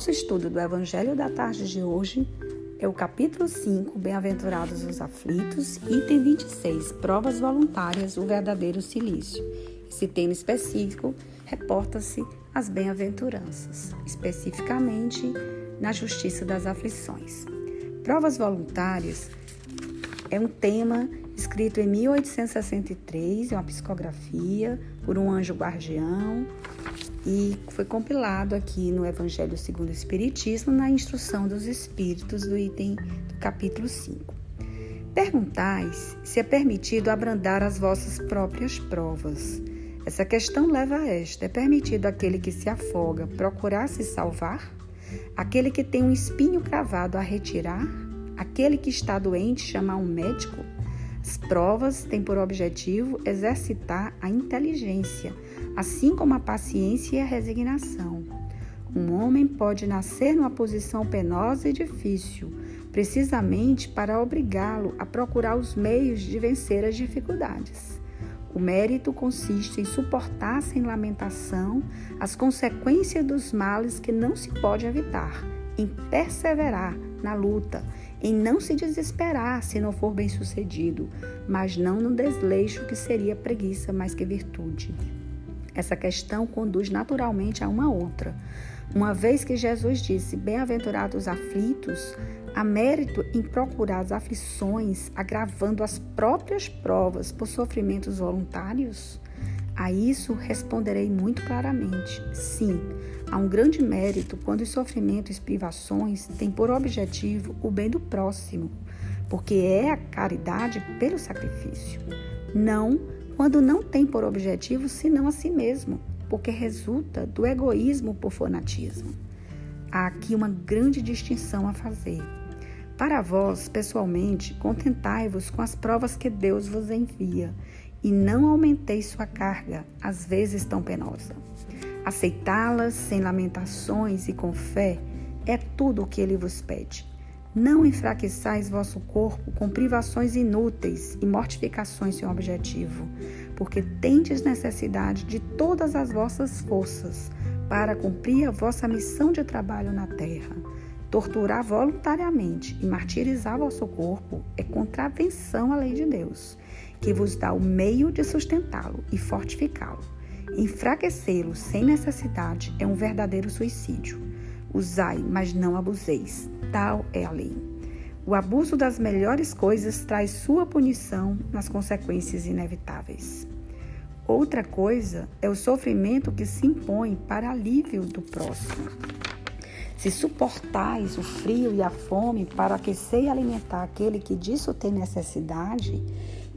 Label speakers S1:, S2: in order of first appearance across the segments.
S1: Nosso estudo do Evangelho da tarde de hoje é o capítulo 5, Bem-aventurados os aflitos, item 26, Provas voluntárias, o verdadeiro silício. Esse tema específico reporta-se às bem-aventuranças, especificamente na justiça das aflições. Provas voluntárias é um tema escrito em 1863, é uma psicografia por um anjo guardião e foi compilado aqui no Evangelho segundo o Espiritismo, na Instrução dos Espíritos, do item do capítulo 5. Perguntais se é permitido abrandar as vossas próprias provas. Essa questão leva a esta: é permitido aquele que se afoga procurar se salvar? Aquele que tem um espinho cravado a retirar? Aquele que está doente chamar um médico? As provas têm por objetivo exercitar a inteligência assim como a paciência e a resignação. Um homem pode nascer numa posição penosa e difícil, precisamente para obrigá-lo a procurar os meios de vencer as dificuldades. O mérito consiste em suportar sem lamentação as consequências dos males que não se pode evitar, em perseverar na luta, em não se desesperar se não for bem sucedido, mas não no desleixo que seria preguiça mais que virtude. Essa questão conduz naturalmente a uma outra. Uma vez que Jesus disse: Bem-aventurados aflitos, há mérito em procurar as aflições, agravando as próprias provas por sofrimentos voluntários? A isso responderei muito claramente: sim, há um grande mérito quando os sofrimentos e privações têm por objetivo o bem do próximo, porque é a caridade pelo sacrifício. Não quando não tem por objetivo senão a si mesmo, porque resulta do egoísmo por fanatismo. Há aqui uma grande distinção a fazer. Para vós, pessoalmente, contentai-vos com as provas que Deus vos envia e não aumenteis sua carga, às vezes tão penosa. Aceitá-las sem lamentações e com fé é tudo o que ele vos pede. Não enfraqueçais vosso corpo com privações inúteis e mortificações sem objetivo, porque tendes necessidade de todas as vossas forças para cumprir a vossa missão de trabalho na terra. Torturar voluntariamente e martirizar vosso corpo é contravenção à lei de Deus, que vos dá o meio de sustentá-lo e fortificá-lo. Enfraquecê-lo sem necessidade é um verdadeiro suicídio. Usai, mas não abuseis. Tal é a lei. O abuso das melhores coisas traz sua punição nas consequências inevitáveis. Outra coisa é o sofrimento que se impõe para alívio do próximo. Se suportais o frio e a fome para aquecer e alimentar aquele que disso tem necessidade,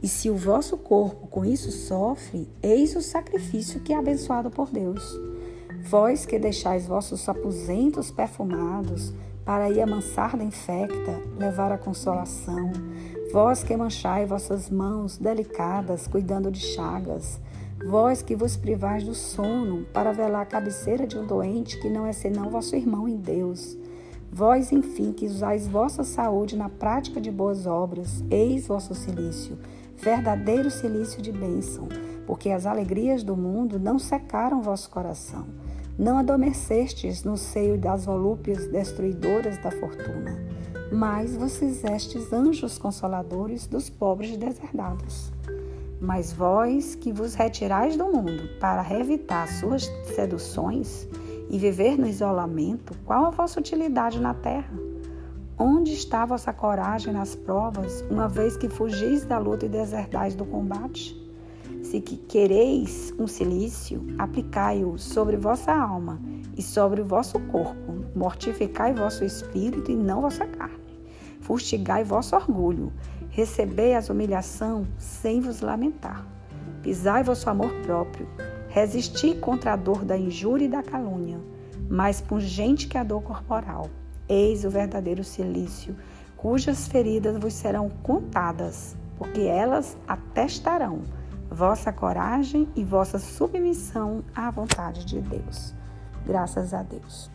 S1: e se o vosso corpo com isso sofre, eis o sacrifício que é abençoado por Deus. Vós que deixais vossos aposentos perfumados para ir amansar da infecta, levar a consolação, vós que manchai vossas mãos delicadas cuidando de chagas, vós que vos privais do sono para velar a cabeceira de um doente que não é senão vosso irmão em Deus, vós, enfim, que usais vossa saúde na prática de boas obras, eis vosso silício, verdadeiro silício de bênção, porque as alegrias do mundo não secaram vosso coração não adormecestes no seio das volúpias destruidoras da fortuna, mas vos fizestes anjos consoladores dos pobres deserdados. Mas vós que vos retirais do mundo para revitar suas seduções e viver no isolamento, qual a vossa utilidade na terra? Onde está vossa coragem nas provas, uma vez que fugis da luta e desertais do combate? Se que quereis um silício, aplicai-o sobre vossa alma e sobre o vosso corpo. Mortificai vosso espírito e não vossa carne. Fustigai vosso orgulho. Recebei as humilhação sem vos lamentar. Pisai vosso amor próprio. Resisti contra a dor da injúria e da calúnia, mais pungente que a dor corporal. Eis o verdadeiro silício, cujas feridas vos serão contadas, porque elas atestarão vossa coragem e vossa submissão à vontade de Deus. Graças a Deus.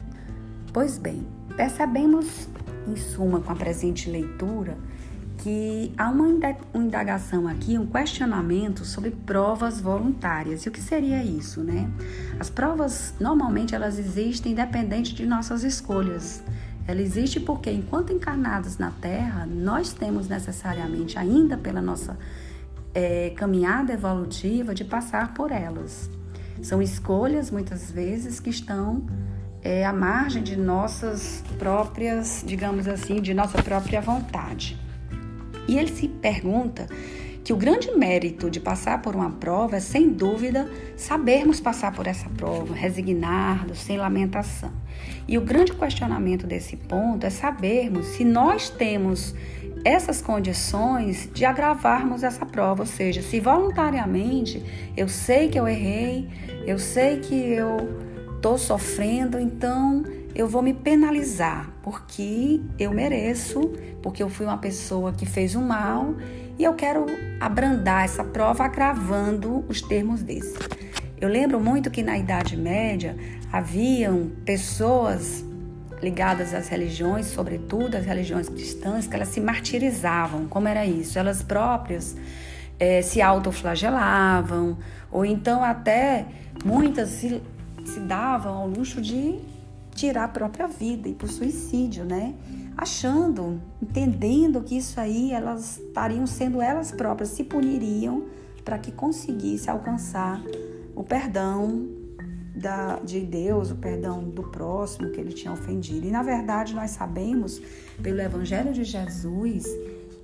S1: Pois bem, percebemos, em suma, com a presente leitura, que há uma indagação aqui, um questionamento sobre provas voluntárias. E o que seria isso, né? As provas, normalmente, elas existem independente de nossas escolhas. Ela existe porque, enquanto encarnados na Terra, nós temos necessariamente, ainda pela nossa é, caminhada evolutiva, de passar por elas. São escolhas, muitas vezes, que estão é, à margem de nossas próprias, digamos assim, de nossa própria vontade. E ele se pergunta que o grande mérito de passar por uma prova é, sem dúvida, sabermos passar por essa prova, resignados, sem lamentação. E o grande questionamento desse ponto é sabermos se nós temos essas condições de agravarmos essa prova, ou seja, se voluntariamente eu sei que eu errei, eu sei que eu estou sofrendo, então eu vou me penalizar porque eu mereço, porque eu fui uma pessoa que fez o mal e eu quero abrandar essa prova agravando os termos desse. Eu lembro muito que na Idade Média haviam pessoas ligadas às religiões, sobretudo às religiões cristãs, que elas se martirizavam. Como era isso? Elas próprias é, se autoflagelavam, ou então até muitas se se davam ao luxo de tirar a própria vida e por suicídio, né? Achando, entendendo que isso aí elas estariam sendo elas próprias, se puniriam para que conseguisse alcançar o perdão da, de Deus, o perdão do próximo que ele tinha ofendido. E na verdade nós sabemos, pelo Evangelho de Jesus,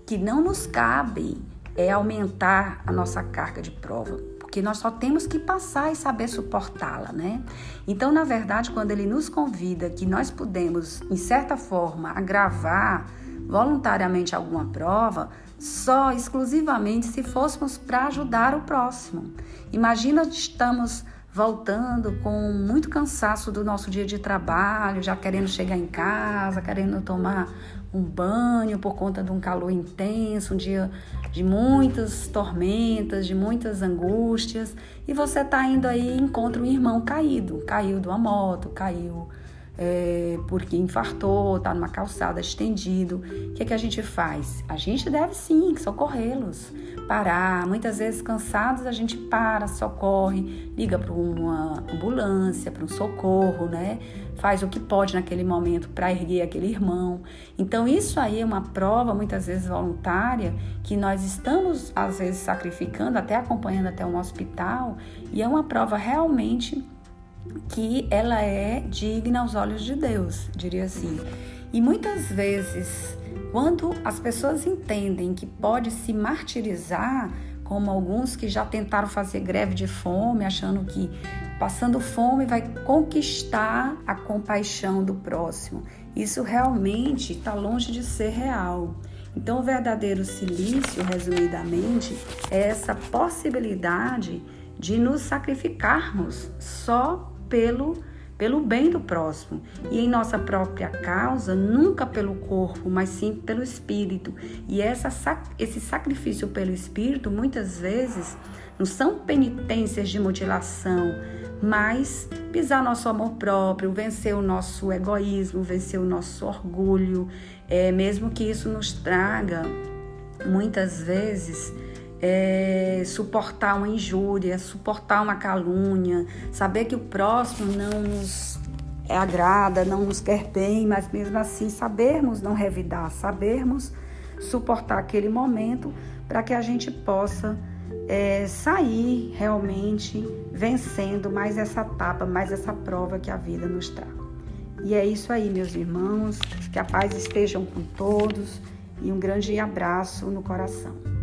S1: que não nos cabe é aumentar a nossa carga de prova porque nós só temos que passar e saber suportá-la, né? Então, na verdade, quando ele nos convida que nós podemos, em certa forma, agravar voluntariamente alguma prova, só exclusivamente se fôssemos para ajudar o próximo. Imagina estamos voltando com muito cansaço do nosso dia de trabalho, já querendo chegar em casa, querendo tomar um banho por conta de um calor intenso, um dia de muitas tormentas, de muitas angústias, e você está indo aí e encontra um irmão caído, caiu de uma moto, caiu é, porque infartou, está numa calçada estendido. O que, é que a gente faz? A gente deve sim socorrê-los, parar. Muitas vezes cansados a gente para, socorre, liga para uma ambulância, para um socorro, né? Faz o que pode naquele momento para erguer aquele irmão. Então isso aí é uma prova muitas vezes voluntária que nós estamos às vezes sacrificando, até acompanhando até um hospital, e é uma prova realmente que ela é digna aos olhos de Deus, diria assim. E muitas vezes, quando as pessoas entendem que pode se martirizar, como alguns que já tentaram fazer greve de fome, achando que passando fome vai conquistar a compaixão do próximo. Isso realmente está longe de ser real. Então, o verdadeiro silício, resumidamente, é essa possibilidade de nos sacrificarmos só pelo pelo bem do próximo e em nossa própria causa, nunca pelo corpo, mas sim pelo espírito. E essa, esse sacrifício pelo espírito, muitas vezes, não são penitências de mutilação, mas pisar nosso amor próprio, vencer o nosso egoísmo, vencer o nosso orgulho, é, mesmo que isso nos traga, muitas vezes, é, suportar uma injúria, suportar uma calúnia, saber que o próximo não nos agrada, não nos quer bem, mas mesmo assim sabermos não revidar, sabermos suportar aquele momento para que a gente possa é, sair realmente vencendo mais essa etapa, mais essa prova que a vida nos traz. E é isso aí, meus irmãos, que a paz estejam com todos e um grande abraço no coração.